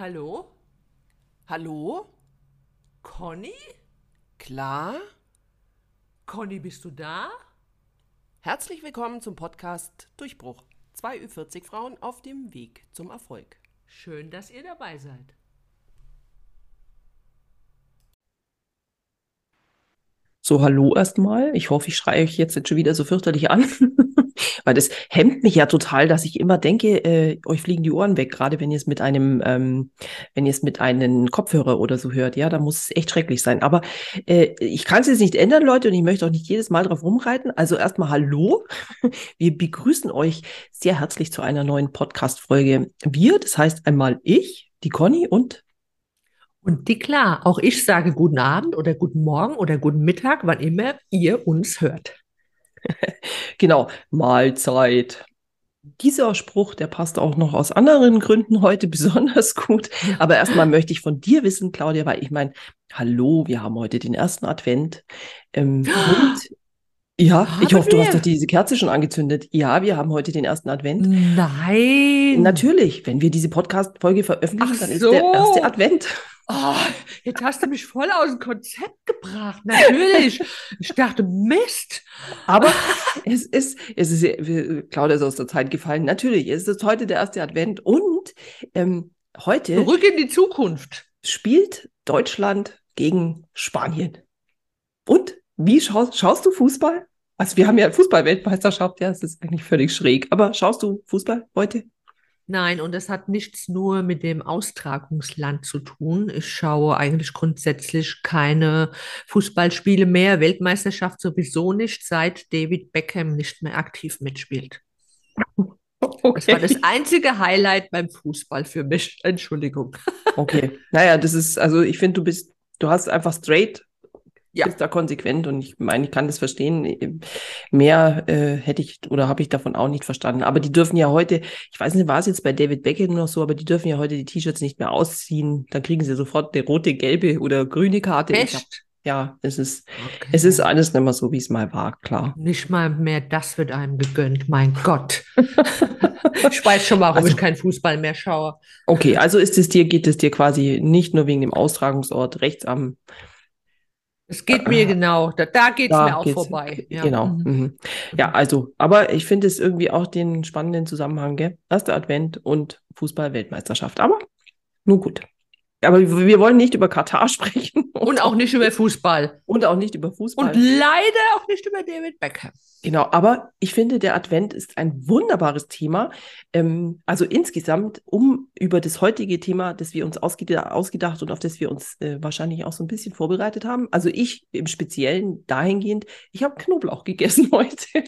Hallo? Hallo? Conny? Klar? Conny, bist du da? Herzlich willkommen zum Podcast Durchbruch. Zwei Ü40 Frauen auf dem Weg zum Erfolg. Schön, dass ihr dabei seid. So, hallo erstmal. Ich hoffe, ich schreie euch jetzt nicht schon wieder so fürchterlich an, weil das hemmt mich ja total, dass ich immer denke, äh, euch fliegen die Ohren weg, gerade wenn ihr es mit einem, ähm, wenn ihr es mit einem Kopfhörer oder so hört. Ja, da muss es echt schrecklich sein. Aber äh, ich kann es jetzt nicht ändern, Leute, und ich möchte auch nicht jedes Mal drauf rumreiten. Also erstmal hallo. Wir begrüßen euch sehr herzlich zu einer neuen Podcast-Folge. Wir, das heißt einmal ich, die Conny und Und die klar, auch ich sage guten Abend oder guten Morgen oder guten Mittag, wann immer ihr uns hört. Genau, Mahlzeit. Dieser Spruch, der passt auch noch aus anderen Gründen heute besonders gut. Aber erstmal möchte ich von dir wissen, Claudia, weil ich meine, hallo, wir haben heute den ersten Advent. Ähm, und ja, ich Haben hoffe, du hast wir? doch diese Kerze schon angezündet. Ja, wir haben heute den ersten Advent. Nein. Natürlich, wenn wir diese Podcast-Folge veröffentlichen, Ach dann ist so. der erste Advent. Oh, jetzt hast du mich voll aus dem Konzept gebracht. Natürlich. Ich dachte, Mist. Aber es ist, es ist, wir- Claudia ist aus der Zeit gefallen. Natürlich, es ist heute der erste Advent und ähm, heute Zurück in die Zukunft. spielt Deutschland gegen Spanien. Und wie schaust, schaust du Fußball? Also wir haben ja Fußball-Weltmeisterschaft, ja, es ist eigentlich völlig schräg. Aber schaust du Fußball heute? Nein, und das hat nichts nur mit dem Austragungsland zu tun. Ich schaue eigentlich grundsätzlich keine Fußballspiele mehr, Weltmeisterschaft sowieso nicht, seit David Beckham nicht mehr aktiv mitspielt. Das war das einzige Highlight beim Fußball für mich. Entschuldigung. Okay. Naja, das ist, also ich finde, du bist, du hast einfach straight, Ja. bist da konsequent und ich meine, ich kann das verstehen. Mehr äh, hätte ich oder habe ich davon auch nicht verstanden. Aber die dürfen ja heute, ich weiß nicht, war es jetzt bei David Beckham noch so, aber die dürfen ja heute die T-Shirts nicht mehr ausziehen. Dann kriegen sie sofort eine rote, gelbe oder grüne Karte. Hab, Echt? ja, es ist, Okay. es ist alles nicht mehr so, wie es mal war, klar. Nicht mal mehr das wird einem gegönnt, mein Gott. Ich weiß schon, warum Also- ich keinen Fußball mehr schaue. Okay, also ist es dir, geht es dir quasi nicht nur wegen dem Austragungsort rechts am Es geht mir genau, da, da geht es mir auch vorbei. Ja. Genau. Mhm. Mhm. Ja, also, aber ich finde es irgendwie auch den spannenden Zusammenhang, gell? Erster Advent und Fußball-Weltmeisterschaft. Aber nur gut. Aber wir wollen nicht über Katar sprechen Und auch nicht über Fußball. und auch nicht über Fußball. Und leider auch nicht über David Beckham. Genau, aber ich finde, der Advent ist ein wunderbares Thema. Ähm, also insgesamt, um über das heutige Thema, das wir uns ausgeda ausgedacht und auf das wir uns äh, wahrscheinlich auch so ein bisschen vorbereitet haben. Also ich im Speziellen dahingehend, ich habe Knoblauch gegessen heute.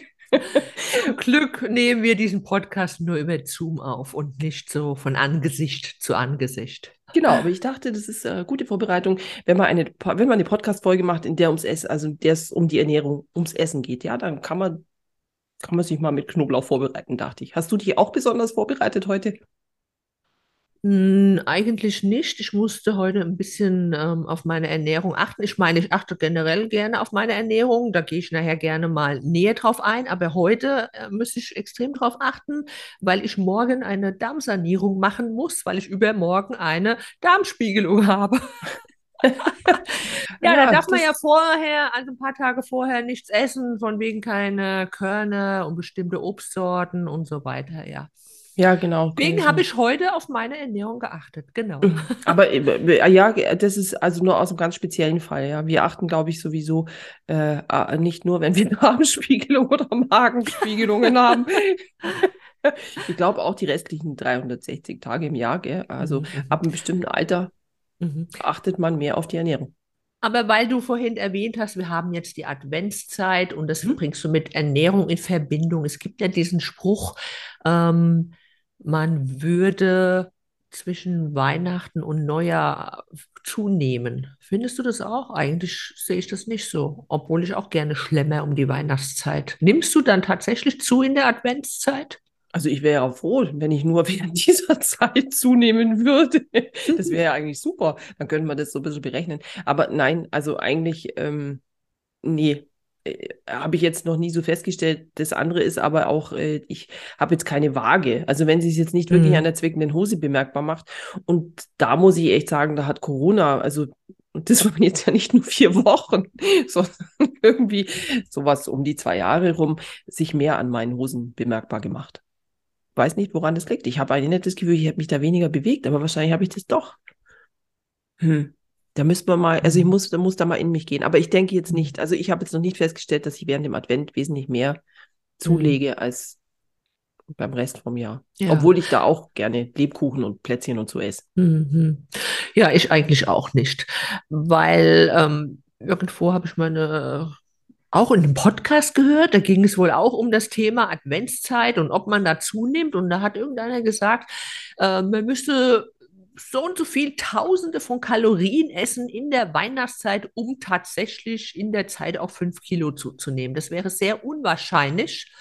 Zum Glück nehmen wir diesen Podcast nur über Zoom auf und nicht so von Angesicht zu Angesicht. Genau, aber ich dachte, das ist äh, gute Vorbereitung, wenn man eine, wenn man eine Podcast-Folge macht, in der ums Essen, also der es um die Ernährung, ums Essen geht, ja, dann kann man, kann man sich mal mit Knoblauch vorbereiten, dachte ich. Hast du dich auch besonders vorbereitet heute? Eigentlich nicht. Ich musste heute ein bisschen ähm, auf meine Ernährung achten. Ich meine, ich achte generell gerne auf meine Ernährung. Da gehe ich nachher gerne mal näher drauf ein. Aber heute äh, müsste ich extrem drauf achten, weil ich morgen eine Darmsanierung machen muss, weil ich übermorgen eine Darmspiegelung habe. Ja, da darf man ja vorher, also ein paar Tage vorher nichts essen, von wegen keine Körner und bestimmte Obstsorten und so weiter, ja. Ja, genau. Deswegen habe ich heute auf meine Ernährung geachtet, genau. Aber äh, ja, das ist also nur aus einem ganz speziellen Fall. Ja, wir achten, glaube ich, sowieso äh, äh, nicht nur, wenn wir Darmspiegelung oder Magenspiegelungen haben. Ich glaube auch die restlichen 360 Tage im Jahr. Gell? Also Mhm, mhm. ab einem bestimmten Alter Mhm. achtet man mehr auf die Ernährung. Aber weil du vorhin erwähnt hast, wir haben jetzt die Adventszeit und das Mhm. bringst du mit Ernährung in Verbindung. Es gibt ja diesen Spruch, ähm, man würde zwischen Weihnachten und Neujahr zunehmen. Findest du das auch? Eigentlich sehe ich das nicht so, obwohl ich auch gerne schlemme um die Weihnachtszeit. Nimmst du dann tatsächlich zu in der Adventszeit? Also ich wäre ja froh, wenn ich nur während dieser Zeit zunehmen würde. Das wäre ja eigentlich super. Dann könnte man das so ein bisschen berechnen. Aber nein, also eigentlich, ähm, nee. Äh, habe ich jetzt noch nie so festgestellt. Das andere ist aber auch, äh, ich habe jetzt keine Waage. Also wenn sie es jetzt nicht wirklich Mhm. an der zwickenden Hose bemerkbar macht. Und da muss ich echt sagen, da hat Corona, also und das waren jetzt ja nicht nur vier Wochen, sondern irgendwie sowas um die zwei Jahre rum, sich mehr an meinen Hosen bemerkbar gemacht. Weiß nicht, woran das liegt. Ich habe eigentlich nicht das Gefühl, ich hätte mich da weniger bewegt, aber wahrscheinlich habe ich das doch. Hm. Da müsste man mal, also ich Mhm. muss, da muss da mal in mich gehen. Aber ich denke jetzt nicht, also ich habe jetzt noch nicht festgestellt, dass ich während dem Advent wesentlich mehr zulege als beim Rest vom Jahr. Ja. Obwohl ich da auch gerne Lebkuchen und Plätzchen und so esse. Mhm. Ja, ich eigentlich auch nicht, weil ähm, irgendwo habe ich meine auch in einem Podcast gehört, da ging es wohl auch um das Thema Adventszeit und ob man da zunimmt. Und da hat irgendeiner gesagt, äh, man müsste so und so viel Tausende von Kalorien essen in der Weihnachtszeit, um tatsächlich in der Zeit auch fünf Kilo zuzunehmen. Das wäre sehr unwahrscheinlich.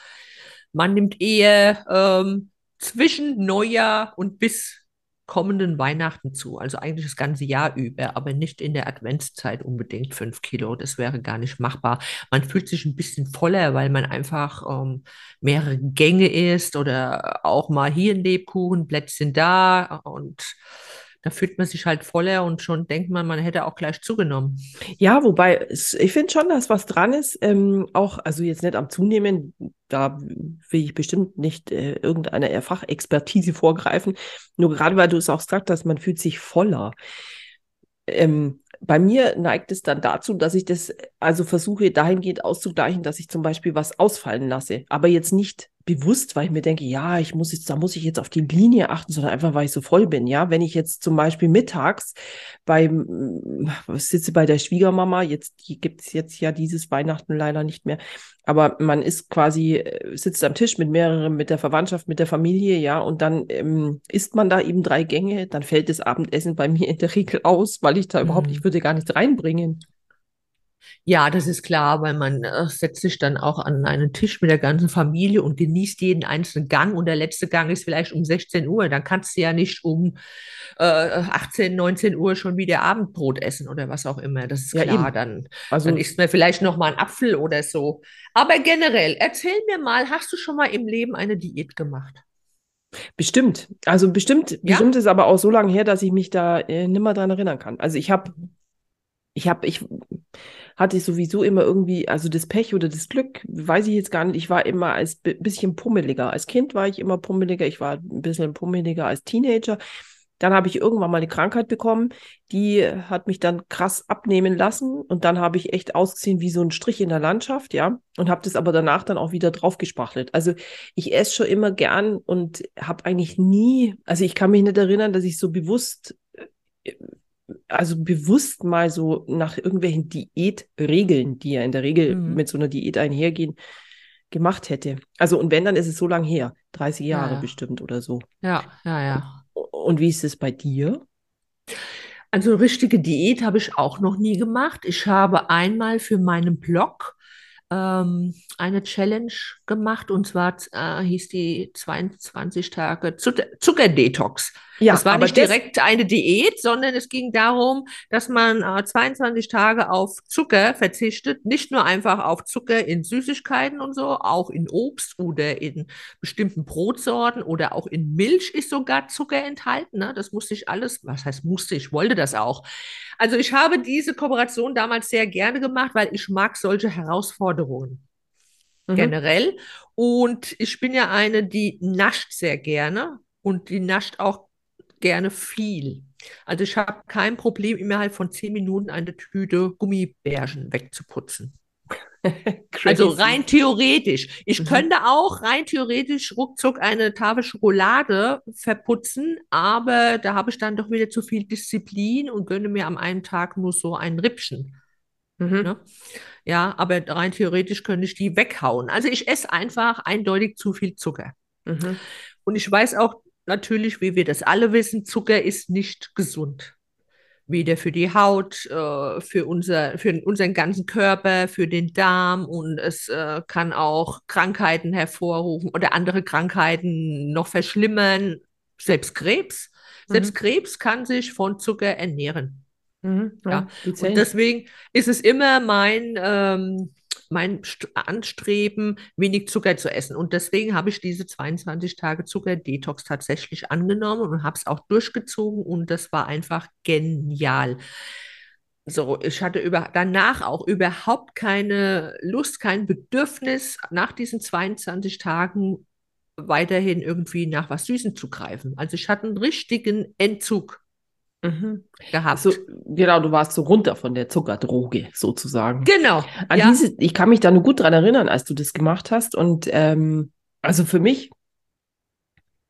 Man nimmt eher ähm, zwischen Neujahr und bis kommenden Weihnachten zu. Also eigentlich das ganze Jahr über, aber nicht in der Adventszeit unbedingt fünf Kilo. Das wäre gar nicht machbar. Man fühlt sich ein bisschen voller, weil man einfach ähm, mehrere Gänge isst oder auch mal hier ein Lebkuchen, Plätzchen da und da fühlt man sich halt voller und schon denkt man, man hätte auch gleich zugenommen. Ja, wobei ich finde schon, dass was dran ist. Ähm, auch, also jetzt nicht am Zunehmen, da will ich bestimmt nicht äh, irgendeiner Fachexpertise vorgreifen. Nur gerade weil du es auch gesagt hast, man fühlt sich voller. Ähm, bei mir neigt es dann dazu, dass ich das also versuche dahingehend auszugleichen, dass ich zum Beispiel was ausfallen lasse, aber jetzt nicht bewusst, weil ich mir denke, ja, ich muss jetzt, da muss ich jetzt auf die Linie achten, sondern einfach, weil ich so voll bin. Ja, wenn ich jetzt zum Beispiel mittags beim sitze bei der Schwiegermama, jetzt gibt es jetzt ja dieses Weihnachten leider nicht mehr, aber man ist quasi, äh, sitzt am Tisch mit mehreren, mit der Verwandtschaft, mit der Familie, ja, und dann ähm, isst man da eben drei Gänge, dann fällt das Abendessen bei mir in der Regel aus, weil ich da überhaupt, Mhm. ich würde gar nichts reinbringen. Ja, das ist klar, weil man äh, setzt sich dann auch an einen Tisch mit der ganzen Familie und genießt jeden einzelnen Gang und der letzte Gang ist vielleicht um 16 Uhr. Dann kannst du ja nicht um äh, 18, 19 Uhr schon wieder Abendbrot essen oder was auch immer. Das ist Ja, klar, eben. dann, Also dann isst man vielleicht noch mal einen Apfel oder so. Aber generell, erzähl mir mal, hast du schon mal im Leben eine Diät gemacht? Bestimmt. Also bestimmt, Ja? bestimmt ist aber auch so lange her, dass ich mich da äh, nimmer dran erinnern kann. Also ich habe, ich habe, ich hatte sowieso immer irgendwie, also das Pech oder das Glück, weiß ich jetzt gar nicht. Ich war immer als bi- bisschen pummeliger. Als Kind war ich immer pummeliger. Ich war ein bisschen pummeliger als Teenager. Dann habe ich irgendwann mal eine Krankheit bekommen, die hat mich dann krass abnehmen lassen und dann habe ich echt ausgesehen wie so ein Strich in der Landschaft, ja, und habe das aber danach dann auch wieder draufgespachtelt. Also ich esse schon immer gern und habe eigentlich nie, also ich kann mich nicht erinnern, dass ich so bewusst, äh, also bewusst mal so nach irgendwelchen Diätregeln, die ja in der Regel Mhm. mit so einer Diät einhergehen, gemacht hätte. Also und wenn, dann ist es so lang her, 30 Ja, Jahre ja. bestimmt oder so. Ja, ja, ja. Und wie ist es bei dir? Also richtige Diät habe ich auch noch nie gemacht. Ich habe einmal für meinen Blog ähm, eine Challenge gemacht und zwar äh, hieß die 22 Tage Zucker Zuckerdetox. Ja, Es war nicht direkt eine Diät, sondern es ging darum, dass man äh, 22 Tage auf Zucker verzichtet, nicht nur einfach auf Zucker in Süßigkeiten und so, auch in Obst oder in bestimmten Brotsorten oder auch in Milch ist sogar Zucker enthalten. Ne? Das musste ich alles, was heißt musste, ich wollte das auch. Also ich habe diese Kooperation damals sehr gerne gemacht, weil ich mag solche Herausforderungen Mhm. generell. Und ich bin ja eine, die nascht sehr gerne und die nascht auch gerne viel. Also ich habe kein Problem, innerhalb von zehn Minuten eine Tüte Gummibärchen wegzuputzen. Also rein theoretisch. Ich Mhm. könnte auch rein theoretisch ruckzuck eine Tafel Schokolade verputzen, aber da habe ich dann doch wieder zu viel Disziplin und gönne mir am einen Tag nur so ein Rippchen. Mhm. Ne? Ja, aber rein theoretisch könnte ich die weghauen. Also ich esse einfach eindeutig zu viel Zucker. Mhm. Und ich weiß auch natürlich, wie wir das alle wissen, Zucker ist nicht gesund. Weder für die Haut, äh, für unser, für unseren ganzen Körper, für den Darm und es äh, kann auch Krankheiten hervorrufen oder andere Krankheiten noch verschlimmern. Selbst Krebs. Selbst Mhm. Krebs kann sich von Zucker ernähren. Mhm. Ja, die Und deswegen ist es immer mein, ähm, mein St Anstreben, wenig Zucker zu essen. Und deswegen habe ich diese 22 Tage Zucker-Detox tatsächlich angenommen und habe es auch durchgezogen und das war einfach genial. So, ich hatte über, danach auch überhaupt keine Lust, kein Bedürfnis, nach diesen 22 Tagen weiterhin irgendwie nach was Süßem zu greifen. Also ich hatte einen richtigen Entzug mhm. gehabt. So, genau, du warst so runter von der Zuckerdroge sozusagen. Genau. An ja. diese, ich kann mich da nur gut dran erinnern, als du das gemacht hast. Und ähm, also für mich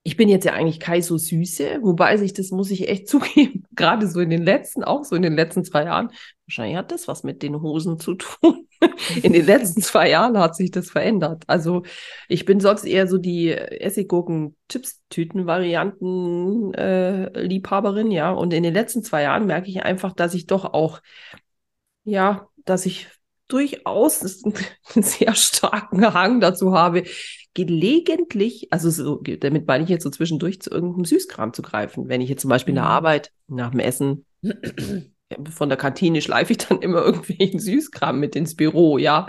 ich bin jetzt ja eigentlich keine so süße, wobei sich das muss ich echt zugeben, gerade so in den letzten, auch so in den letzten zwei Jahren, wahrscheinlich hat das was mit den Hosen zu tun. in den letzten zwei Jahren hat sich das verändert. Also ich bin sonst eher so die Essiggurken-Chips-Tüten-Varianten-Liebhaberin, äh, ja. Und in den letzten zwei Jahren merke ich einfach, dass ich doch auch, ja, dass ich durchaus einen sehr starken Hang dazu habe, gelegentlich, also so, damit meine ich jetzt so zwischendurch zu irgendeinem Süßkram zu greifen. Wenn ich jetzt zum Beispiel in der mhm. Arbeit nach dem Essen von der Kantine schleife ich dann immer irgendwelchen Süßkram mit ins Büro, ja.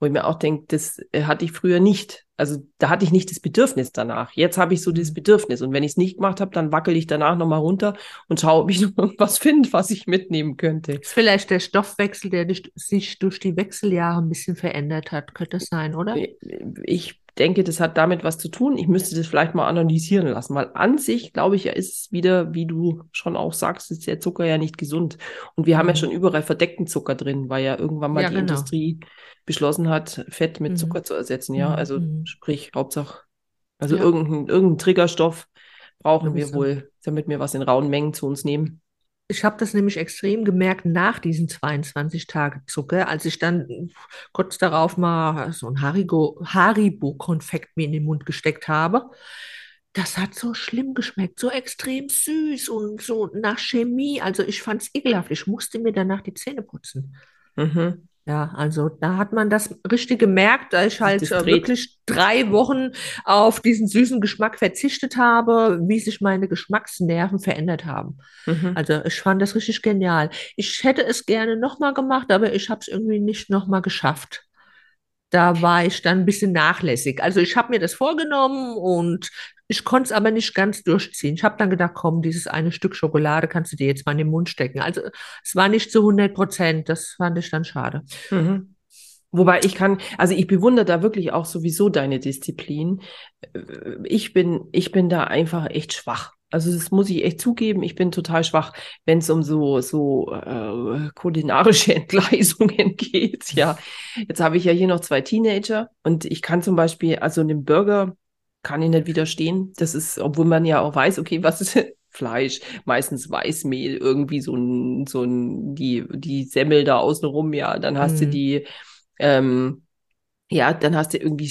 Wo ich mir auch denke, das äh, hatte ich früher nicht. Also da hatte ich nicht das Bedürfnis danach. Jetzt habe ich so das mhm. Bedürfnis. Und wenn ich es nicht gemacht habe, dann wackel ich danach nochmal runter und schaue, ob ich noch irgendwas finde, was ich mitnehmen könnte. Das ist vielleicht der Stoffwechsel, der sich durch die Wechseljahre ein bisschen verändert hat. Könnte das sein, oder? Ich denke, das hat damit was zu tun. Ich müsste das vielleicht mal analysieren lassen, weil an sich, glaube ich, ist es wieder, wie du schon auch sagst, ist der Zucker ja nicht gesund. Und wir haben ja mhm. schon überall verdeckten Zucker drin, weil ja irgendwann mal ja, die genau. Industrie beschlossen hat, Fett mit mhm. Zucker zu ersetzen. Ja, mhm. also mhm. sprich, Hauptsache, also ja. irgendein, irgendein Triggerstoff brauchen wir wohl, damit wir was in rauen Mengen zu uns nehmen. Ich habe das nämlich extrem gemerkt nach diesen 22 Tage Zucker, als ich dann kurz darauf mal so ein Haribo-Konfekt mir in den Mund gesteckt habe. Das hat so schlimm geschmeckt, so extrem süß und so nach Chemie. Also ich fand es ekelhaft. Ich musste mir danach die Zähne putzen. Mhm. Ja, also da hat man das richtig gemerkt, da ich halt äh, wirklich drei Wochen auf diesen süßen Geschmack verzichtet habe, wie sich meine Geschmacksnerven verändert haben. Mhm. Also ich fand das richtig genial. Ich hätte es gerne nochmal gemacht, aber ich habe es irgendwie nicht nochmal geschafft da war ich dann ein bisschen nachlässig. Also ich habe mir das vorgenommen und ich konnte es aber nicht ganz durchziehen. Ich habe dann gedacht, komm, dieses eine Stück Schokolade kannst du dir jetzt mal in den Mund stecken. Also es war nicht zu 100 Prozent. Das fand ich dann schade. Mhm. Wobei ich kann, also ich bewundere da wirklich auch sowieso deine Disziplin. Ich bin, ich bin da einfach echt schwach. Also das muss ich echt zugeben, ich bin total schwach, wenn es um so, so äh, kulinarische Entgleisungen geht. Ja, jetzt habe ich ja hier noch zwei Teenager und ich kann zum Beispiel, also einem Burger kann ich nicht widerstehen. Das ist, obwohl man ja auch weiß, okay, was ist Fleisch, meistens Weißmehl, irgendwie so ein, so ein, die, die Semmel da außenrum, ja, dann hast mhm. du die, ähm, ja, dann hast du irgendwie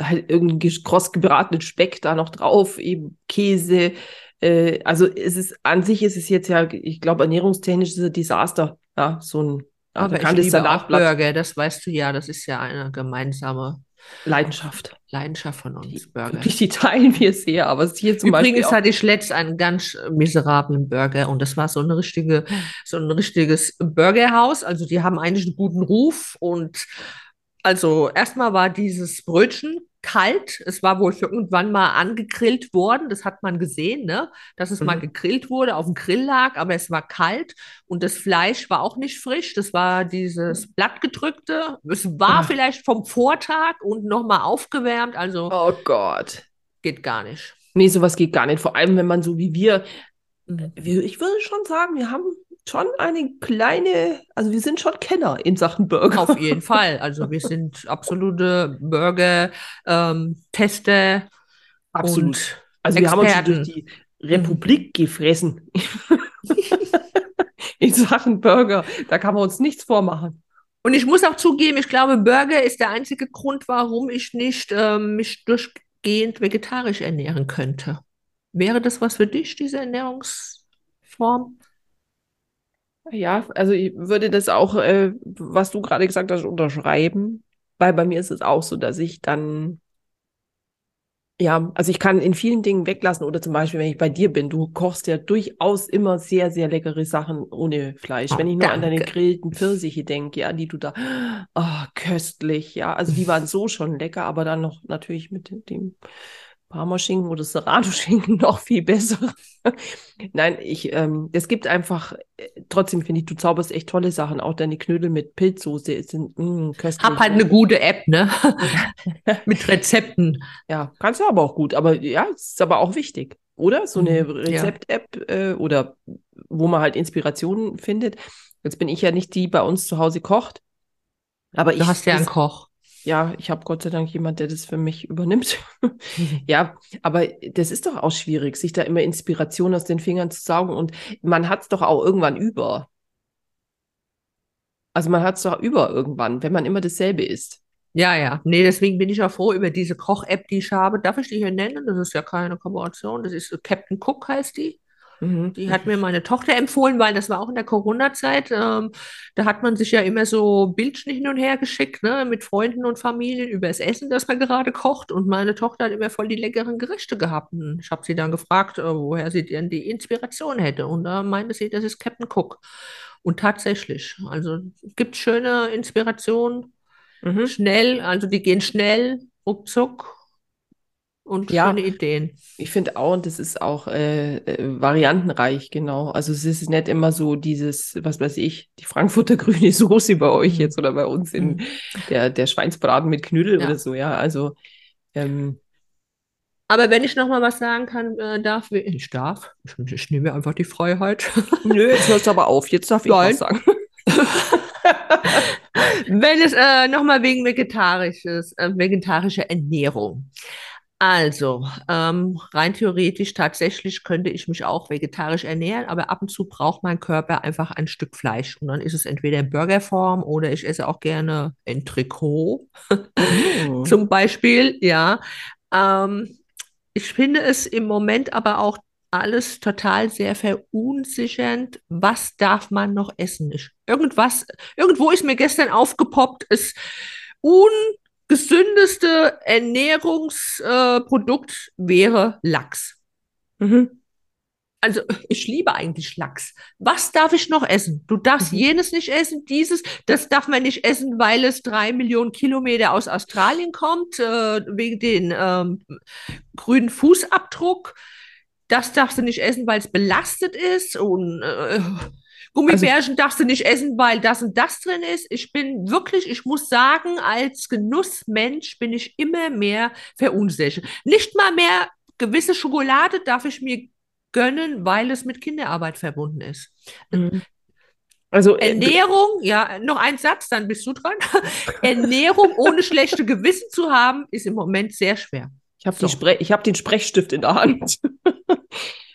halt irgendeinen kross gebratenen Speck da noch drauf, eben Käse. Äh, also es ist an sich ist es jetzt ja, ich glaube, ernährungstechnisch ist es ein Desaster. Ja, so ein aber ich liebe auch Burger, das weißt du ja, das ist ja eine gemeinsame Leidenschaft. Leidenschaft von uns, die, Burger. Wirklich, die teilen wir sehr, aber hier zum Übrigens Beispiel hatte ich letzt einen ganz miserablen Burger und das war so eine richtige, so ein richtiges Burgerhaus. Also die haben eigentlich einen guten Ruf und also erstmal war dieses Brötchen kalt. Es war wohl für irgendwann mal angegrillt worden. Das hat man gesehen, ne? dass es mhm. mal gegrillt wurde, auf dem Grill lag, aber es war kalt und das Fleisch war auch nicht frisch. Das war dieses blattgedrückte. Es war Ach. vielleicht vom Vortag und nochmal aufgewärmt. Also oh Gott, geht gar nicht. Nee, sowas geht gar nicht. Vor allem, wenn man so wie wir, mhm. ich würde schon sagen, wir haben schon eine kleine, also wir sind schon Kenner in Sachen Burger. Auf jeden Fall. Also wir sind absolute Burger-Tester. Ähm, Absolut. also wir haben uns schon durch die Republik gefressen. in Sachen Burger. Da kann man uns nichts vormachen. Und ich muss auch zugeben, ich glaube, Burger ist der einzige Grund, warum ich nicht ähm, mich durchgehend vegetarisch ernähren könnte. Wäre das was für dich, diese Ernährungsform? Ja, also ich würde das auch, äh, was du gerade gesagt hast, unterschreiben, weil bei mir ist es auch so, dass ich dann Ja, also ich kann in vielen Dingen weglassen oder zum Beispiel, wenn ich bei dir bin, du kochst ja durchaus immer sehr, sehr leckere Sachen ohne Fleisch. Oh, wenn ich nur an deine danke. grillten Pfirsiche denke, ja, die du da, oh, köstlich, ja, also die waren so schon lecker, aber dann noch natürlich mit dem- dem Parmaschinken oder Serrano-Schinken noch viel besser. Nein, ich, ähm, es gibt einfach, äh, trotzdem finde ich, du zauberst echt tolle Sachen. Auch deine Knödel mit Pilzsoße sind mm, köstlich. Hab halt eine gute App, ne? Mit Rezepten. Ja, kannst du aber auch gut. Aber ja, es ist aber auch wichtig, oder? So eine Mhm. Rezept-App äh, oder wo man halt Inspirationen findet. Jetzt bin ich ja nicht die, die bei uns zu Hause kocht. Aber ich, Du hast ja einen Koch. Ja, ich habe Gott sei Dank jemand, der das für mich übernimmt. Ja, aber das ist doch auch schwierig, sich da immer Inspiration aus den Fingern zu saugen und man hat es doch auch irgendwann über. Also man hat es doch über irgendwann, wenn man immer dasselbe isst. Ja, ja. Nee, deswegen bin ich auch froh über diese Koch-App, die ich habe. Darf ich die hier nennen? Das ist ja keine Kooperation. Das ist Captain Cook heißt die. Mhm. Die hat mir meine Tochter empfohlen, weil das war auch in der Corona-Zeit. Ähm, da hat man sich ja immer so Bildchen hin und her geschickt, ne, mit Freunden und Familien über das Essen, das man gerade kocht. Und meine Tochter hat immer voll die leckeren Gerichte gehabt. Und ich habe sie dann gefragt, äh, woher sie denn die Inspiration hätte. Und da meinte sie, das ist Captain Cook. Und tatsächlich, also es gibt schöne Inspirationen, Mhm. schnell, also die gehen schnell, ruckzuck und Ja. schöne Ideen. Ich finde auch, und das ist auch äh, äh, variantenreich, genau. Also es ist nicht immer so dieses, was weiß ich, die Frankfurter grüne Soße bei euch Mhm. jetzt oder bei uns in Mhm. der, der Schweinsbraten mit Knödel Ja. oder so, ja. Also ähm, Aber wenn ich noch mal was sagen kann, äh, darf, ich darf, ich, ich nehme mir einfach die Freiheit. nö, jetzt hörst du aber auf, jetzt darf ich Nein. was sagen. Wenn es äh, noch mal wegen vegetarisches, äh, vegetarischer Ernährung. Also, ähm, rein theoretisch tatsächlich könnte ich mich auch vegetarisch ernähren, aber ab und zu braucht mein Körper einfach ein Stück Fleisch. Und dann ist es entweder in Burgerform oder ich esse auch gerne Entrecot. Mhm. Zum Beispiel, ja. Ähm, ich finde es im Moment aber auch alles total sehr verunsichernd. Was darf man noch essen? Ich, irgendwas, irgendwo ist mir gestern aufgepoppt, das ungesündeste Ernährungsprodukt wäre Lachs. Mhm. Also ich liebe eigentlich Lachs. Was darf ich noch essen? Du darfst Mhm. jenes nicht essen, dieses, das darf man nicht essen, weil es drei Millionen Kilometer aus Australien kommt, äh, wegen den ähm, grünen Fußabdruck. Das darfst du nicht essen, weil es belastet ist. Und äh, Gummibärchen darfst du nicht essen, weil das und das drin ist. Ich bin wirklich, ich muss sagen, als Genussmensch bin ich immer mehr verunsichert. Nicht mal mehr gewisse Schokolade darf ich mir gönnen, weil es mit Kinderarbeit verbunden ist. Mhm. Also äh, Ernährung, ja, noch ein Satz, dann bist du dran. Ernährung ohne schlechte Gewissen zu haben, ist im Moment sehr schwer. Ich habe So. ich hab den Sprechstift in der Hand.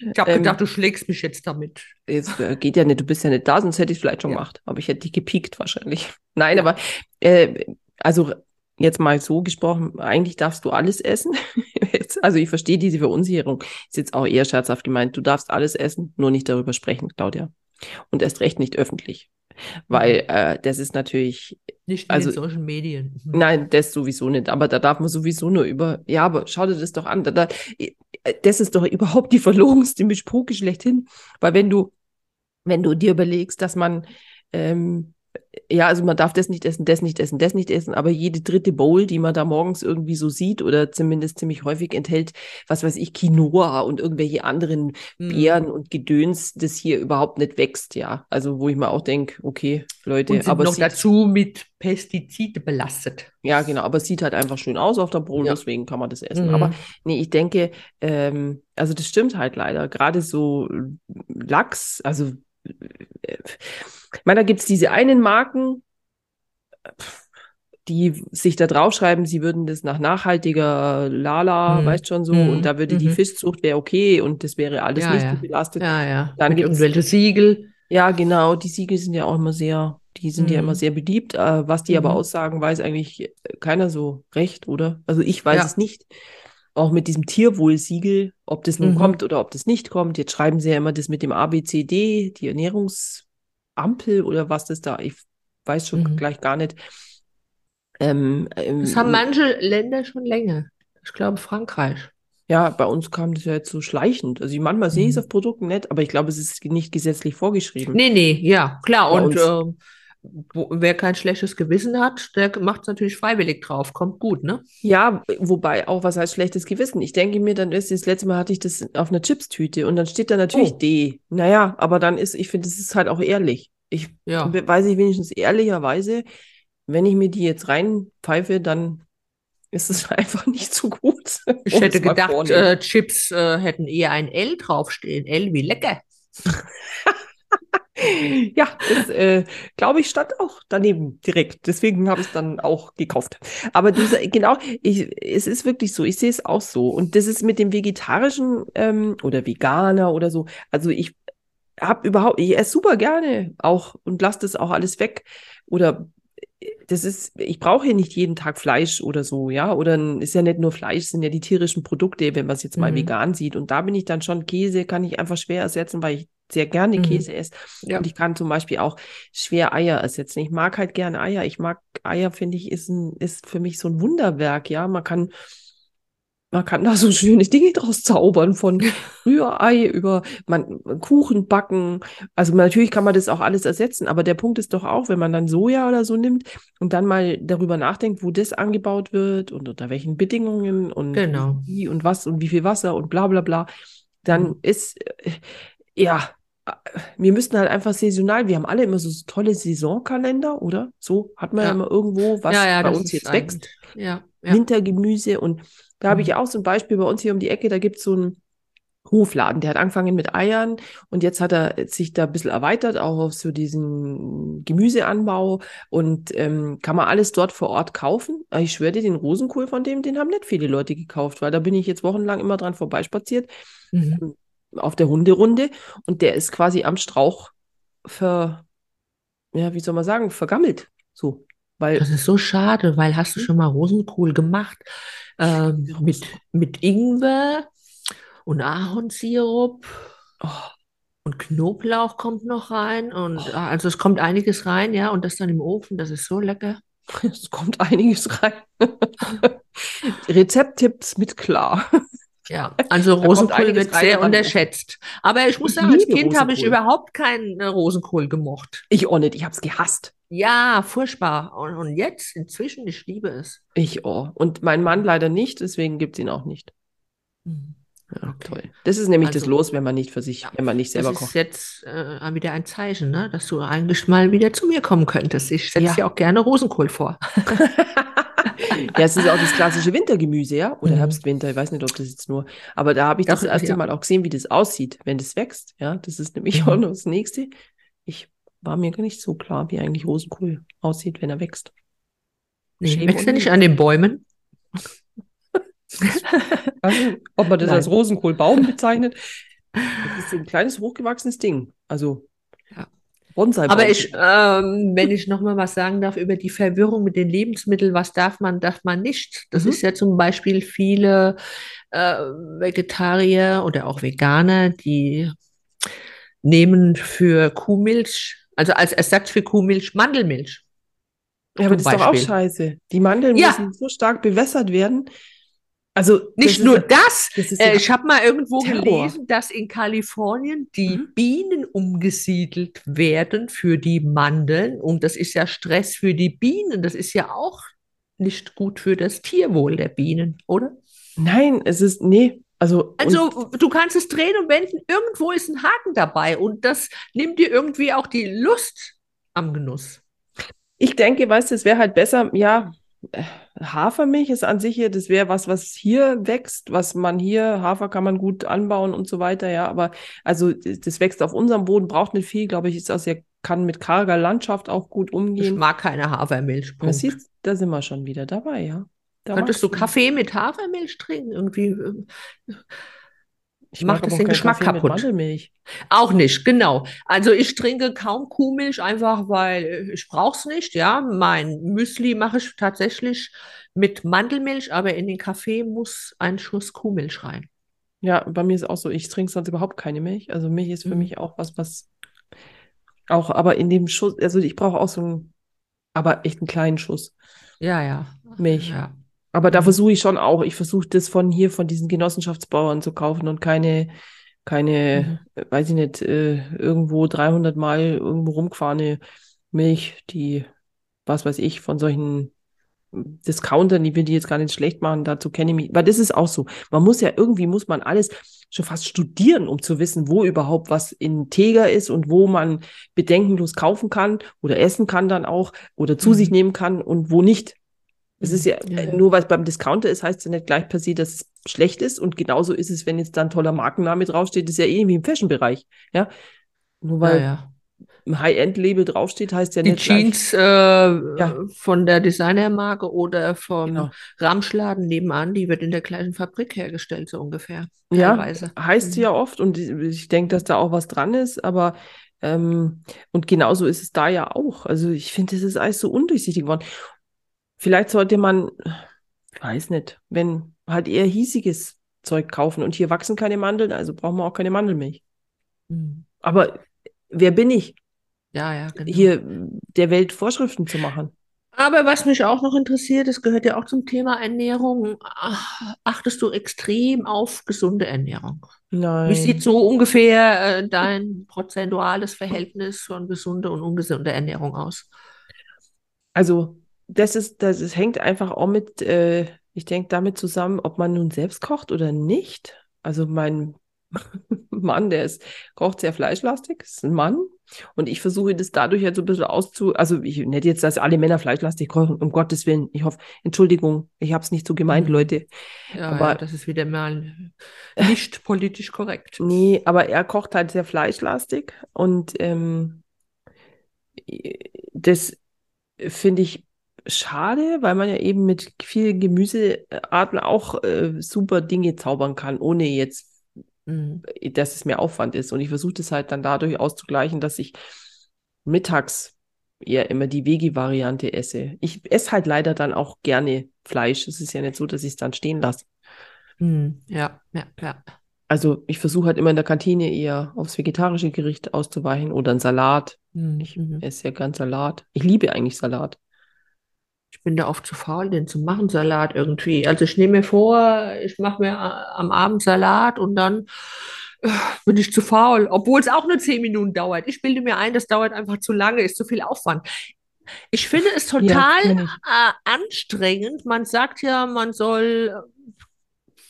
Ich habe Ähm, gedacht, du schlägst mich jetzt damit. Jetzt äh, geht ja nicht, du bist ja nicht da, sonst hätte ich es vielleicht schon Ja. gemacht. Aber ich hätte dich gepiekt wahrscheinlich. Nein, aber äh, also jetzt mal so gesprochen, eigentlich darfst du alles essen. Jetzt, also ich verstehe diese Verunsicherung. Ist jetzt auch eher scherzhaft gemeint. Du darfst alles essen, nur nicht darüber sprechen, Claudia. Und erst recht nicht öffentlich. Weil äh, das ist natürlich, Nicht in also- den Social Medien. Mhm. nein, das sowieso nicht. Aber da darf man sowieso nur über, ja, aber schau dir das doch an. Da, da, äh, das ist doch überhaupt die verlogenste Mischpoke schlechthin. Weil wenn du, wenn du dir überlegst, dass man, ähm, ja, also man darf das nicht essen, das nicht essen, das nicht essen, aber jede dritte Bowl, die man da morgens irgendwie so sieht oder zumindest ziemlich häufig enthält, was weiß ich, Quinoa und irgendwelche anderen Mhm. Beeren und Gedöns, das hier überhaupt nicht wächst, ja. Also wo ich mir auch denke, okay, Leute, Und sind aber noch dazu mit Pestizide belastet. ja, genau, aber es sieht halt einfach schön aus auf der Bowl, Ja. deswegen kann man das essen. Mhm. Aber nee, ich denke, ähm, also das stimmt halt leider. Gerade so Lachs, also äh, ich meine, da gibt es diese einen Marken, die sich da draufschreiben, sie würden das nach nachhaltiger Lala, Mhm. weißt schon so, Mhm. und da würde die Mhm. Fischzucht wäre okay und das wäre alles Ja, nicht ja. so belastet. Ja, ja. Dann mit gibt's- irgendwelche Siegel. Ja, genau, die Siegel sind ja auch immer sehr, die sind ja Mhm. immer sehr beliebt. Äh, was die aber Mhm. aussagen, weiß eigentlich keiner so recht, oder? Also ich weiß Ja. es nicht. Auch mit diesem Tierwohlsiegel, ob das nun Mhm. kommt oder ob das nicht kommt. Jetzt schreiben sie ja immer das mit dem ABCD, die Ernährungsampel oder was das da, ich weiß schon Mhm. gleich gar nicht. Ähm, ähm, Das haben manche Länder schon länger. Ich glaube Frankreich. Ja, bei uns kam das ja jetzt so schleichend. Also ich- manchmal sehe ich es Mhm. auf Produkten nicht, aber ich glaube, es ist nicht gesetzlich vorgeschrieben. Nee, nee, ja, klar. Bei Und ähm, wo, wer kein schlechtes Gewissen hat, der macht es natürlich freiwillig drauf. Kommt gut, ne? Ja, wobei auch was heißt schlechtes Gewissen. Ich denke mir, dann ist das letzte Mal hatte ich das auf einer Chipstüte und dann steht da natürlich Oh. D. Naja, aber dann ist, ich finde, es ist halt auch ehrlich. Ich Ja. weiß ich wenigstens ehrlicherweise, wenn ich mir die jetzt reinpfeife, dann ist es einfach nicht so gut. Ich Um hätte gedacht, äh, Chips äh, hätten eher ein L draufstehen. L wie lecker. Ja, das äh, glaube ich stand auch daneben direkt. Deswegen habe ich es dann auch gekauft. Aber sa- genau, ich, es ist wirklich so. Ich sehe es auch so. Und das ist mit dem vegetarischen ähm, oder Veganer oder so. Also ich habe überhaupt, ich esse super gerne auch und lasse das auch alles weg. Oder das ist, ich brauche hier nicht jeden Tag Fleisch oder so, ja. Oder ist ja nicht nur Fleisch, sind ja die tierischen Produkte, wenn man es jetzt mal Mhm. vegan sieht. Und da bin ich dann schon Käse, kann ich einfach schwer ersetzen, weil ich sehr gerne Mhm. Käse esse. Ja. Und ich kann zum Beispiel auch schwer Eier ersetzen. Ich mag halt gerne Eier. Ich mag Eier, finde ich, ist ein, ist für mich so ein Wunderwerk, ja. Man kann, man kann da so schöne Dinge draus zaubern, von Rührei über man, Kuchen backen. Also natürlich kann man das auch alles ersetzen, aber der Punkt ist doch auch, wenn man dann Soja oder so nimmt und dann mal darüber nachdenkt, wo das angebaut wird und unter welchen Bedingungen und Genau. wie und was und wie viel Wasser und bla bla bla, dann Mhm. ist, äh, ja, wir müssten halt einfach saisonal, wir haben alle immer so tolle Saisonkalender, oder? So hat man ja Ja. immer irgendwo, was ja, ja, bei uns jetzt wächst. Wintergemüse und da habe ich Mhm. auch so ein Beispiel bei uns hier um die Ecke, da gibt es so einen Hofladen, der hat angefangen mit Eiern und jetzt hat er sich da ein bisschen erweitert, auch auf so diesen Gemüseanbau und ähm, kann man alles dort vor Ort kaufen. Aber Ich schwöre dir, den Rosenkohl von dem, den haben nicht viele Leute gekauft, weil da bin ich jetzt wochenlang immer dran vorbeispaziert Mhm. Auf der Hunderunde und der ist quasi am Strauch ver, ja, wie soll man sagen, vergammelt. So, weil Das ist so schade, weil hast du schon mal Rosenkohl gemacht ähm, mit, mit Ingwer und Ahornsirup oh, und Knoblauch kommt noch rein und Oh. ah, also es kommt einiges rein, ja, und das dann im Ofen, das ist so lecker. es kommt einiges rein. Rezepttipps mit klar. Ja, also Rosenkohl wird sehr unterschätzt. Aber ich muss Ich sagen, als Kind habe ich überhaupt keinen äh, Rosenkohl gemocht. Ich auch nicht, ich habe es gehasst. Ja, furchtbar. Und, und jetzt inzwischen, ich liebe es. Ich oh. Und mein Mann leider nicht, deswegen gibt es ihn auch nicht. Mhm. Ja, Okay. toll. Das ist nämlich das Also- Los, wenn man nicht für sich, Ja, wenn man nicht selber Das ist kocht. jetzt äh, wieder ein Zeichen, ne? dass du eigentlich mal wieder zu mir kommen könntest. Ich setze Ja. dir auch gerne Rosenkohl vor. Ja, es ist auch das klassische Wintergemüse, ja? Oder Mhm. Herbst, Winter, ich weiß nicht, ob das jetzt nur. Aber da habe ich das Doch, erste ja. Mal auch gesehen, wie das aussieht, wenn das wächst. Ja, das ist nämlich Mhm. auch noch das nächste. Ich war mir gar nicht so klar, wie eigentlich Rosenkohl aussieht, wenn er wächst. Nee, wächst er nicht an den Bäumen? Also, ob man das Nein. als Rosenkohlbaum bezeichnet. Das ist so ein kleines, hochgewachsenes Ding. Also. Bonsai-Baum. Aber ich, ähm, wenn ich noch mal was sagen darf über die Verwirrung mit den Lebensmitteln, was darf man, darf man nicht. Das Mhm. ist ja zum Beispiel viele äh, Vegetarier oder auch Veganer, die nehmen für Kuhmilch, also als Ersatz für Kuhmilch Mandelmilch. Ja, aber das ist doch auch Beispiel. scheiße. Die Mandeln Ja. müssen so stark bewässert werden. Also Nicht das nur das, das ist Äh, ja, ich habe mal irgendwo Terror. gelesen, dass in Kalifornien die Mhm. Bienen umgesiedelt werden für die Mandeln. Und das ist ja Stress für die Bienen. Das ist ja auch nicht gut für das Tierwohl der Bienen, oder? nein, es ist nee, also Also du kannst es drehen und wenden. Irgendwo ist ein Haken dabei. Und das nimmt dir irgendwie auch die Lust am Genuss. ich denke, weißt du, es wäre halt besser, ja, Hafermilch ist an sich hier, das wäre was, was hier wächst, was man hier, Hafer kann man gut anbauen und so weiter, ja, aber also das das wächst auf unserem Boden, braucht nicht viel, glaube ich, ist auch sehr, kann mit karger Landschaft auch gut Ich umgehen. mag keine Hafermilch. Das Punkt. sieht, da sind wir schon wieder dabei, ja. Da Könntest du Kaffee mit Hafermilch trinken? Irgendwie. Ich macht mag das den Geschmack Kaffee kaputt. Mandelmilch. Auch nicht, genau. Also ich trinke kaum Kuhmilch, einfach weil äh, ich brauche es nicht. Ja, mein Müsli mache ich tatsächlich mit Mandelmilch, aber in den Kaffee muss ein Schuss Kuhmilch rein. Ja, bei mir ist auch so, ich trinke sonst überhaupt keine Milch. Also Milch ist für Mhm. mich auch was, was auch, aber in dem Schuss, also ich brauche auch so einen, aber echt einen kleinen Schuss Ja, ja. Milch. Ja. Aber da Mhm. versuche ich schon auch, ich versuche das von hier, von diesen Genossenschaftsbauern zu kaufen und keine, keine, Mhm. äh, weiß ich nicht, äh, irgendwo 300 Mal irgendwo rumgefahrene Milch, die, was weiß ich, von solchen Discountern, die wir die jetzt gar nicht schlecht machen, dazu kenne ich mich, weil das ist auch so. Man muss ja irgendwie, muss man alles schon fast studieren, um zu wissen, wo überhaupt was in Teger ist und wo man bedenkenlos kaufen kann oder essen kann dann auch oder zu Mhm. sich nehmen kann und wo nicht. Es ist ja, Ja, äh, ja. nur weil es beim Discounter ist, heißt es ja nicht gleich per se, dass es schlecht ist. Und genauso ist es, wenn jetzt da ein toller Markenname draufsteht, ist ja eh wie im Fashion-Bereich. Ja. Nur Ja, weil ja. ein High-End-Label draufsteht, heißt ja Die nicht gleich. Jeans äh, Ja. von der Designermarke oder vom Genau. Ramschladen nebenan, die wird in der gleichen Fabrik hergestellt, so ungefähr. Ja, Teilweise. heißt Mhm. ja oft und ich, ich denke, dass da auch was dran ist, aber ähm, und genauso ist es da ja auch. Also ich finde, das ist alles so undurchsichtig geworden. Vielleicht sollte man, ich weiß nicht, wenn halt eher hiesiges Zeug kaufen und hier wachsen keine Mandeln, also brauchen wir auch keine Mandelmilch. Mhm. Aber wer bin ich, Ja, ja, genau. hier der Welt Vorschriften zu machen? Aber was mich auch noch interessiert, das gehört ja auch zum Thema Ernährung. Ach, Achtest du extrem auf gesunde Ernährung? Wie sieht Nein. so ungefähr äh, dein prozentuales Verhältnis von gesunder und ungesunder Ernährung aus? Also, das ist, das ist, hängt einfach auch mit, äh, ich denke, damit zusammen, ob man nun selbst kocht oder nicht. Also mein Mann, der ist, kocht sehr fleischlastig, ist ein Mann. Und ich versuche das dadurch halt so ein bisschen auszu, also ich nicht jetzt, dass alle Männer fleischlastig kochen, um Gottes Willen. Ich hoffe, Entschuldigung, ich habe es nicht so gemeint, Mhm. Leute. Ja, Aber- ja, das ist wieder mal nicht politisch korrekt. Nee, aber er kocht halt sehr fleischlastig und ähm, das finde ich schade, weil man ja eben mit vielen Gemüsearten auch äh, super Dinge zaubern kann, ohne jetzt, Mhm. dass es mehr Aufwand ist. Und ich versuche das halt dann dadurch auszugleichen, dass ich mittags eher immer die Veggie-Variante esse. Ich esse halt leider dann auch gerne Fleisch. Es ist ja nicht so, dass ich es dann stehen lasse. Mhm. Ja, ja, ja. Also ich versuche halt immer in der Kantine eher aufs vegetarische Gericht auszuweichen oder einen Salat. Mhm. Ich Mhm. esse ja gern Salat. Ich liebe eigentlich Salat. Ich bin da oft zu faul, den zu machen, Salat irgendwie. Also ich nehme mir vor, ich mache mir a- am Abend Salat und dann äh, bin ich zu faul, obwohl es auch nur zehn Minuten dauert. Ich bilde mir ein, das dauert einfach zu lange, ist zu viel Aufwand. Ich finde es Ja, total ich. äh, anstrengend. Man sagt ja, man soll äh,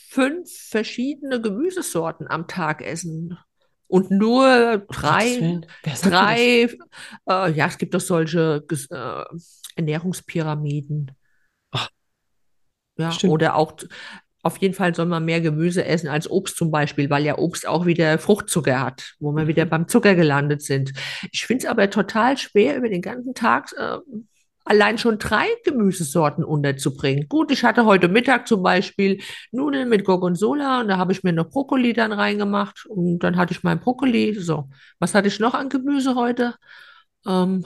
fünf verschiedene Gemüsesorten am Tag essen und nur drei drei, äh, ja, es gibt doch solche äh, Ernährungspyramiden. Ach, Ja, stimmt. oder auch, auf jeden Fall soll man mehr Gemüse essen als Obst zum Beispiel, weil ja Obst auch wieder Fruchtzucker hat, wo wir wieder Mhm. beim Zucker gelandet sind. Ich finde es aber total schwer, über den ganzen Tag äh, allein schon drei Gemüsesorten unterzubringen. Gut, ich hatte heute Mittag zum Beispiel Nudeln mit Gorgonzola und da habe ich mir noch Brokkoli dann reingemacht und dann hatte ich mein Brokkoli. So, was hatte ich noch an Gemüse heute? Ähm,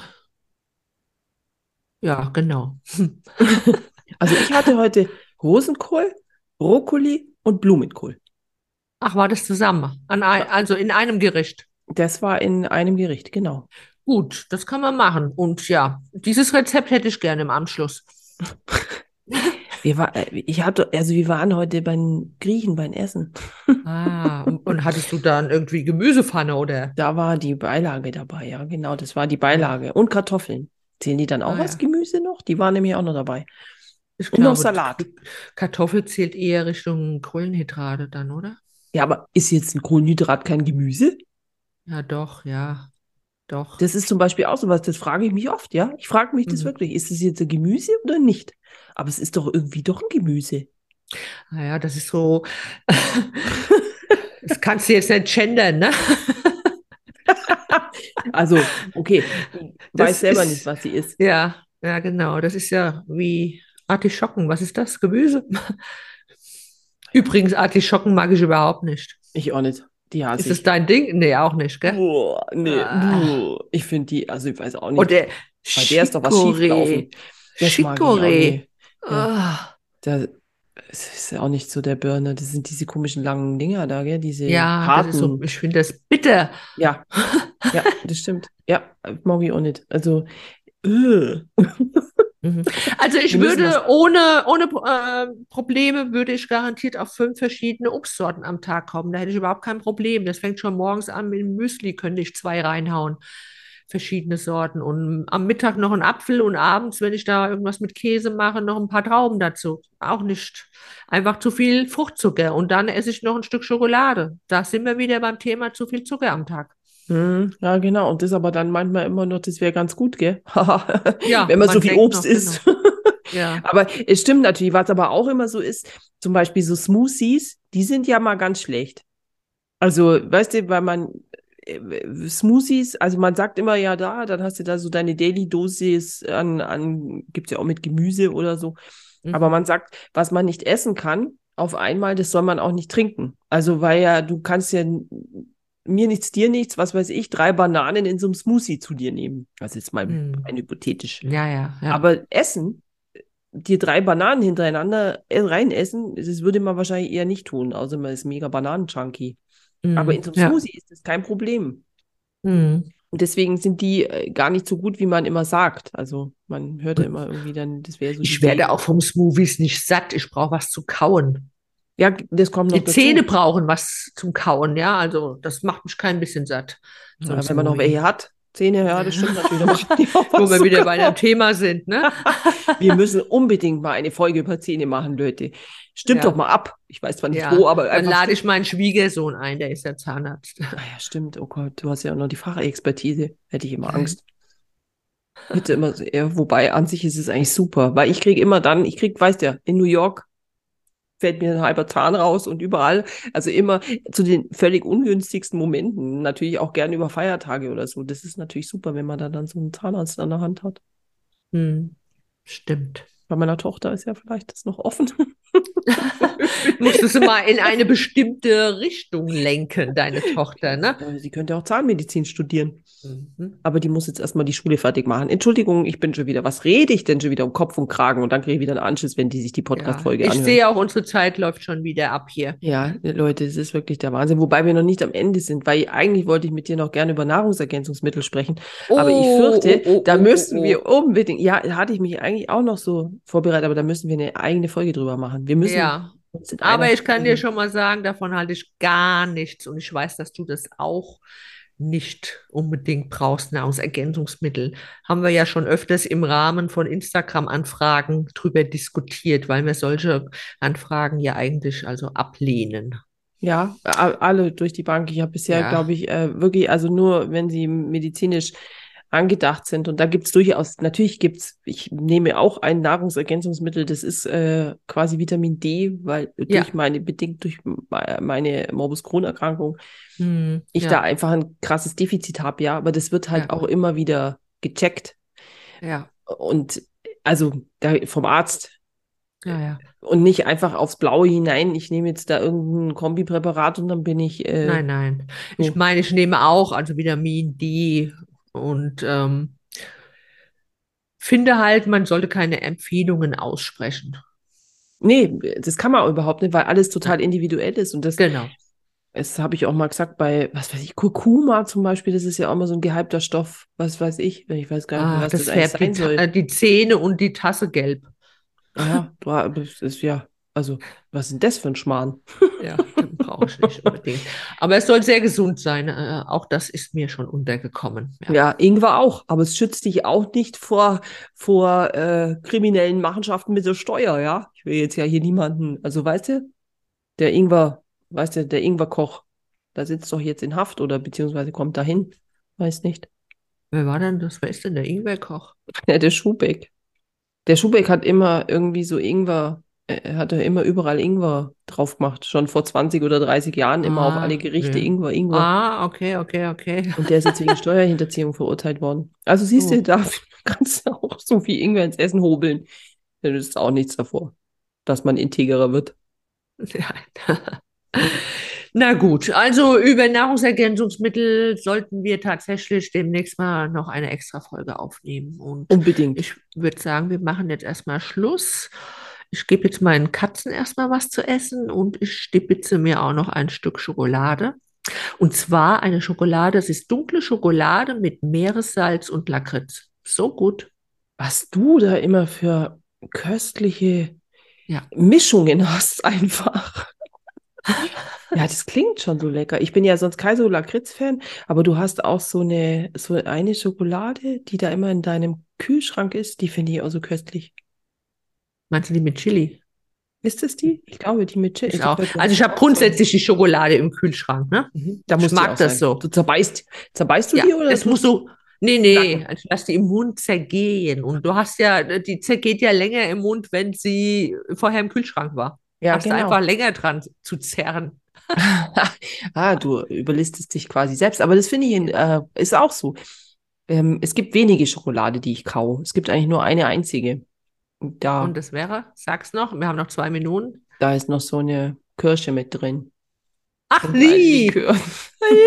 ja, genau. Also ich hatte heute Rosenkohl, Brokkoli und Blumenkohl. Ach, war das zusammen? Ein, also in einem Gericht. Das war in einem Gericht, genau. Gut, das kann man machen. Und ja, dieses Rezept hätte ich gerne im Anschluss. Wir war, äh, ich hatte, also wir waren heute beim Griechen beim Essen. Ah, und, und hattest du dann irgendwie Gemüsepfanne oder? Da war die Beilage dabei, ja, genau, das war die Beilage. Und Kartoffeln. Zählen die dann auch Ah, als ja. Gemüse noch? Die waren nämlich auch noch dabei. Ich Und noch glaube, Salat. Kartoffel zählt eher Richtung Kohlenhydrate dann, oder? Ja, aber ist jetzt ein Kohlenhydrat kein Gemüse? Ja, doch, ja, doch. Das ist zum Beispiel auch so was, das frage ich mich oft, ja. Ich frage mich das Mhm. wirklich, ist es jetzt ein Gemüse oder nicht? Aber es ist doch irgendwie doch ein Gemüse. Naja, das ist so. Das kannst du jetzt nicht gendern, ne? Also, okay, ich Das weiß selber ist- nicht, was sie ist. Ja, ja, genau. Das ist ja wie Artischocken. Was ist das? Gemüse? Übrigens, Artischocken mag ich überhaupt nicht. Ich auch nicht. Die hasse Ist es dein Ding? Nee, auch nicht, gell? Boah, nee, Ah. Ich finde die, also ich weiß auch nicht. Und der Bei der ist doch was schiefgelaufen. Das Chicorée. nicht. Ah, Da, es ist ja auch nicht so der Burner. Das sind diese komischen langen Dinger da, gell? Diese Ja, harten. das ist so, ich finde das bitter. Ja, ja, das stimmt. Ja, mag ich auch nicht. Also, äh. Mhm. Also ich würde ohne, ohne äh, Probleme würde ich garantiert auf fünf verschiedene Obstsorten am Tag kommen. Da hätte ich überhaupt kein Problem. Das fängt schon morgens an mit dem Müsli, könnte ich zwei reinhauen. Verschiedene Sorten. Und am Mittag noch ein Apfel und abends, wenn ich da irgendwas mit Käse mache, noch ein paar Trauben dazu. Auch nicht. Einfach zu viel Fruchtzucker. Und dann esse ich noch ein Stück Schokolade. Da sind wir wieder beim Thema zu viel Zucker am Tag. Hm, ja, genau. Und das aber dann manchmal immer noch, das wäre ganz gut, gell? Ja, Wenn man so man viel denkt Obst noch, isst. Ja. Aber es stimmt natürlich, was aber auch immer so ist, zum Beispiel so Smoothies, die sind ja mal ganz schlecht. Also, weißt du, weil man äh, Smoothies, also man sagt immer ja da, dann hast du da so deine Daily Dosis an, an gibt's ja auch mit Gemüse oder so. Mhm. Aber man sagt, was man nicht essen kann, auf einmal, das soll man auch nicht trinken. Also, weil ja, du kannst ja mir nichts, dir nichts, was weiß ich, drei Bananen in so einem Smoothie zu dir nehmen. Das ist mal Mhm. rein hypothetisch. Ja, ja, ja. Aber essen, dir drei Bananen hintereinander äh, rein essen, das würde man wahrscheinlich eher nicht tun, außer man ist mega Bananen-Junkie. Mhm. Aber in so einem ja. Smoothie ist das kein Problem. Mhm. Und deswegen sind die äh, gar nicht so gut, wie man immer sagt. Also man hört ja immer irgendwie dann, das wäre so Ich werde auch vom Smoothies nicht satt. Ich brauche was zu kauen. Ja, das kommt noch Die dazu. Zähne brauchen was zum Kauen, ja. Also das macht mich kein bisschen satt. Ja, wenn man noch welche hat. Zähne, ja, das stimmt natürlich. Wo wir wieder bei dem Thema sind, ne? Wir müssen unbedingt mal eine Folge über Zähne machen, Leute. Stimmt Ja. doch mal ab. Ich weiß zwar nicht Ja, wo, aber dann lade ich meinen Schwiegersohn ein, der ist ja Zahnarzt. Ah ja, stimmt. Oh Gott, du hast ja auch noch die Fachexpertise. Hätte ich immer Angst. Hätte immer, ja, wobei an sich ist es eigentlich super, weil ich kriege immer dann, ich krieg, weißt ja, in New York fällt mir ein halber Zahn raus und überall, also immer zu den völlig ungünstigsten Momenten, natürlich auch gerne über Feiertage oder so. Das ist natürlich super, wenn man da dann so einen Zahnarzt an der Hand hat. Hm, stimmt. Bei meiner Tochter ist ja vielleicht das noch offen. Musstest du mal in eine bestimmte Richtung lenken, deine Tochter, ne? Sie könnte auch Zahnmedizin studieren. Mhm. Aber die muss jetzt erstmal die Schule fertig machen. Entschuldigung, ich bin schon wieder. Was rede ich denn schon wieder um Kopf und Kragen? Und dann kriege ich wieder einen Anschluss, wenn die sich die Ja. Podcast-Folge Ich anhören. sehe auch, unsere Zeit läuft schon wieder ab hier. Ja, Leute, es ist wirklich der Wahnsinn. Wobei wir noch nicht am Ende sind, weil eigentlich wollte ich mit dir noch gerne über Nahrungsergänzungsmittel sprechen. Aber ich Oh, fürchte, oh, oh, da oh, müssen oh, wir unbedingt, ja, hatte ich mich eigentlich auch noch so vorbereitet, aber da müssen wir eine eigene Folge drüber machen. Wir müssen Ja, uns in aber ich kann dir schon mal sagen, davon halte ich gar nichts. Und ich weiß, dass du das auch nicht unbedingt brauchst, Nahrungsergänzungsmittel. Haben wir ja schon öfters im Rahmen von Instagram-Anfragen drüber diskutiert, weil wir solche Anfragen ja eigentlich also ablehnen. Ja, alle durch die Bank. Ich habe bisher, Ja. glaube ich, äh, wirklich, also nur, wenn sie medizinisch angedacht sind. Und da gibt's durchaus, natürlich gibt's, ich nehme auch ein Nahrungsergänzungsmittel, das ist äh, quasi Vitamin D, weil Ja. durch meine, bedingt durch me- meine Morbus Crohn-Erkrankung Hm, ich ja, da einfach ein krasses Defizit habe, ja. Aber das wird halt Ja. auch immer wieder gecheckt. ja, Und also da, vom Arzt. ja, ja. Und nicht einfach aufs Blaue hinein, ich nehme jetzt da irgendein Kombipräparat und dann bin ich äh, Nein, nein. Ich meine, ich nehme auch also Vitamin D und ähm, finde halt, man sollte keine Empfehlungen aussprechen. Nee, das kann man auch überhaupt nicht, weil alles total individuell ist. Und das, Genau. das habe ich auch mal gesagt bei, was weiß ich, Kurkuma zum Beispiel, das ist ja auch mal so ein gehypter Stoff, was weiß ich, ich weiß gar nicht, Ah, was das das eigentlich die, sein soll. äh, die Zähne und die Tasse gelb. Ja, das ist ja, also, was ist denn das für ein Schmarrn? Ja, den brauche ich nicht unbedingt. Aber es soll sehr gesund sein. Äh, auch das ist mir schon untergekommen. Ja. Ja, Ingwer auch, aber es schützt dich auch nicht vor, vor äh, kriminellen Machenschaften mit der Steuer, ja. Ich will jetzt ja hier niemanden, also weißt du, der Ingwer, weißt du, der Ingwerkoch, da sitzt doch jetzt in Haft oder beziehungsweise kommt dahin, weiß nicht. Wer war denn das? Wer ist denn der Ingwerkoch? Ja, der Schubeck. Der Schubeck hat immer irgendwie so Ingwer, äh, hat er immer überall Ingwer drauf gemacht. Schon vor 20 oder 30 Jahren immer auf Ah, alle Gerichte ja. Ingwer, Ingwer. Ah, okay, okay, okay. Und der ist jetzt wegen Steuerhinterziehung verurteilt worden. Also siehst Oh. du, da kannst du auch so viel Ingwer ins Essen hobeln. Dann ist auch nichts davor, dass man integrer wird. Ja. Na gut, also über Nahrungsergänzungsmittel sollten wir tatsächlich demnächst mal noch eine extra Folge aufnehmen. Und Unbedingt. ich würde sagen, wir machen jetzt erstmal Schluss. Ich gebe jetzt meinen Katzen erstmal was zu essen und ich stibitze mir auch noch ein Stück Schokolade. Und zwar eine Schokolade, das ist dunkle Schokolade mit Meeressalz und Lakritz. So gut. Was du da immer für köstliche Ja. Mischungen hast, einfach. Ja, das klingt schon so lecker. Ich bin ja sonst kein so Lakritz-Fan, aber du hast auch so eine, so eine Schokolade, die da immer in deinem Kühlschrank ist, die finde ich auch so köstlich. Meinst du die mit Chili? Ist das die? Ich glaube, die mit Chili. Ich auch. Also ich habe grundsätzlich die Schokolade im Kühlschrank, ne? Mhm, Da Ich mag das sein. so. Du zerbeißt, zerbeißt du Ja, die oder? es muss so. Nee, nee, also lass die im Mund zergehen. Und du hast ja, die zergeht ja länger im Mund, wenn sie vorher im Kühlschrank war. Ja, hast du genau. einfach länger dran zu zerren. ah, du überlistest dich quasi selbst. Aber das finde ich äh, ist auch so. Ähm, es gibt wenige Schokolade, die ich kau. Es gibt eigentlich nur eine einzige. Und Da, Und das wäre, sag's noch, wir haben noch zwei Minuten. da ist noch so eine Kirsche mit drin. Ach, lieb! Likör.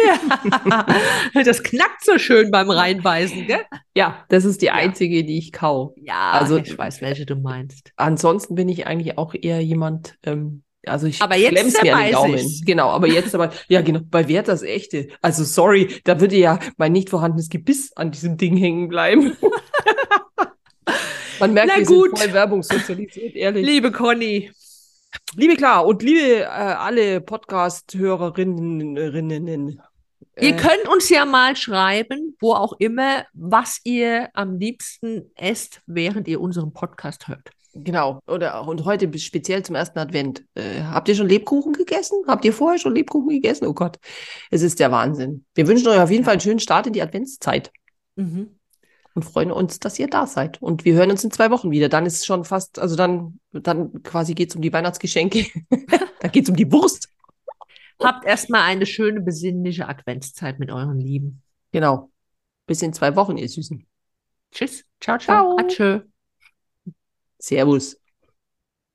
Ja. Das knackt so schön beim Reinbeißen, gell? Ja, das ist die einzige, die ich kau. Ja, Also- ich weiß, welche du meinst. Ansonsten bin ich eigentlich auch eher jemand, ähm, also ich Aber jetzt mir an den Daumen. ich's. Genau, aber jetzt aber, ja genau, bei Wert das echte. Also sorry, da würde ja mein nicht vorhandenes Gebiss an diesem Ding hängen bleiben. Man merkt, Na wir gut. sind voll werbungssozialisiert, ehrlich. Liebe Conny, Liebe klar und liebe äh, alle Podcast-Hörerinnen, Rinnen, ihr äh, könnt uns ja mal schreiben, wo auch immer, was ihr am liebsten esst, während ihr unseren Podcast hört. Genau, oder und heute bis- speziell zum ersten Advent. Äh, habt ihr schon Lebkuchen gegessen? Habt ihr vorher schon Lebkuchen gegessen? Oh Gott, es ist der Wahnsinn. Wir wünschen euch auf jeden Fall einen schönen Start in die Adventszeit Mhm. Und freuen uns, dass ihr da seid. Und wir hören uns in zwei Wochen wieder. Dann ist schon fast, also dann, dann quasi geht es um die Weihnachtsgeschenke. dann geht es um die Wurst. Habt erstmal eine schöne besinnliche Adventszeit mit euren Lieben. Genau. Bis in zwei Wochen, ihr Süßen. Tschüss. Ciao, ciao. Ciao. Atschö. Servus.